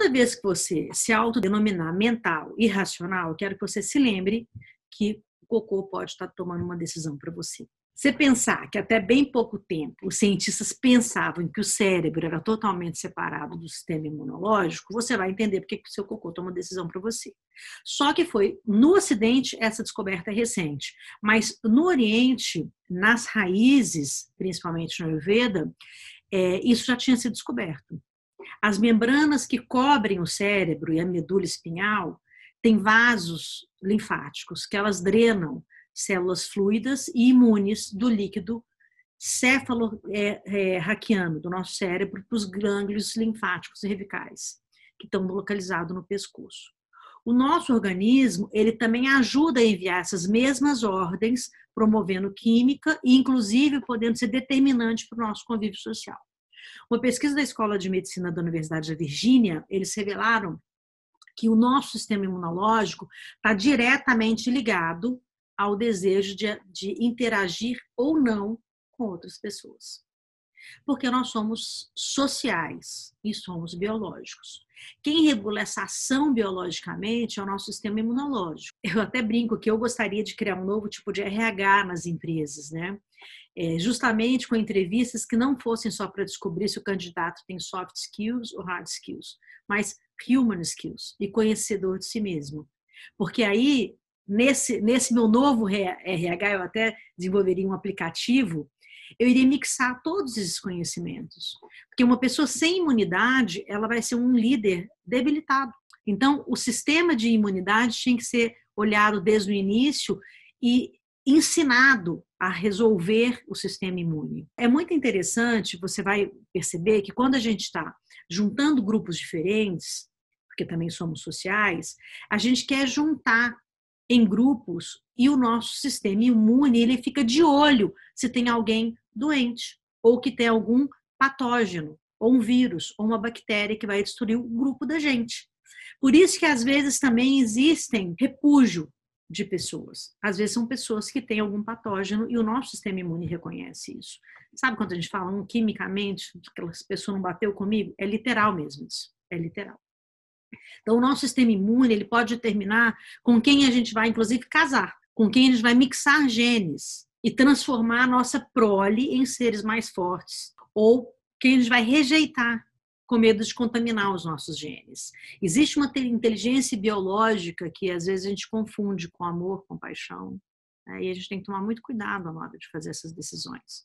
toda vez que você se autodenominar mental e racional, quero que você se lembre que o cocô pode estar tomando uma decisão para você. Você pensar que até bem pouco tempo os cientistas pensavam que o cérebro era totalmente separado do sistema imunológico, você vai entender porque o seu cocô toma decisão para você. Só que foi no Ocidente essa descoberta é recente, mas no Oriente, nas raízes, principalmente no Ayurveda, é, isso já tinha sido descoberto. As membranas que cobrem o cérebro e a medula espinhal têm vasos linfáticos que elas drenam células fluidas e imunes do líquido céfalo-raquiano é, é, do nosso cérebro para os gânglios linfáticos cervicais, que estão localizados no pescoço. O nosso organismo, ele também ajuda a enviar essas mesmas ordens, promovendo química e, inclusive, podendo ser determinante para o nosso convívio social. Uma pesquisa da Escola de Medicina da Universidade da Virgínia, eles revelaram que o nosso sistema imunológico está diretamente ligado ao desejo de, de interagir ou não com outras pessoas. Porque nós somos sociais e somos biológicos. Quem regula essa ação biologicamente é o nosso sistema imunológico. Eu até brinco que eu gostaria de criar um novo tipo de RH nas empresas, né? É, justamente com entrevistas que não fossem só para descobrir se o candidato tem soft skills ou hard skills, mas human skills e conhecedor de si mesmo. Porque aí nesse, nesse meu novo RH, eu até desenvolveria um aplicativo, eu iria mixar todos esses conhecimentos. Porque uma pessoa sem imunidade, ela vai ser um líder debilitado. Então, o sistema de imunidade tinha que ser olhado desde o início e ensinado a resolver o sistema imune. É muito interessante, você vai perceber que quando a gente está juntando grupos diferentes, porque também somos sociais, a gente quer juntar em grupos e o nosso sistema imune ele fica de olho se tem alguém doente ou que tem algum patógeno, ou um vírus, ou uma bactéria que vai destruir o grupo da gente. Por isso que às vezes também existem repúdio de pessoas. Às vezes são pessoas que têm algum patógeno e o nosso sistema imune reconhece isso. Sabe quando a gente fala um, quimicamente, aquela pessoa não bateu comigo? É literal mesmo isso. É literal. Então, o nosso sistema imune ele pode determinar com quem a gente vai, inclusive, casar, com quem a gente vai mixar genes e transformar a nossa prole em seres mais fortes, ou quem gente vai rejeitar com medo de contaminar os nossos genes. Existe uma inteligência biológica que às vezes a gente confunde com amor, com paixão, né? e a gente tem que tomar muito cuidado na hora de fazer essas decisões.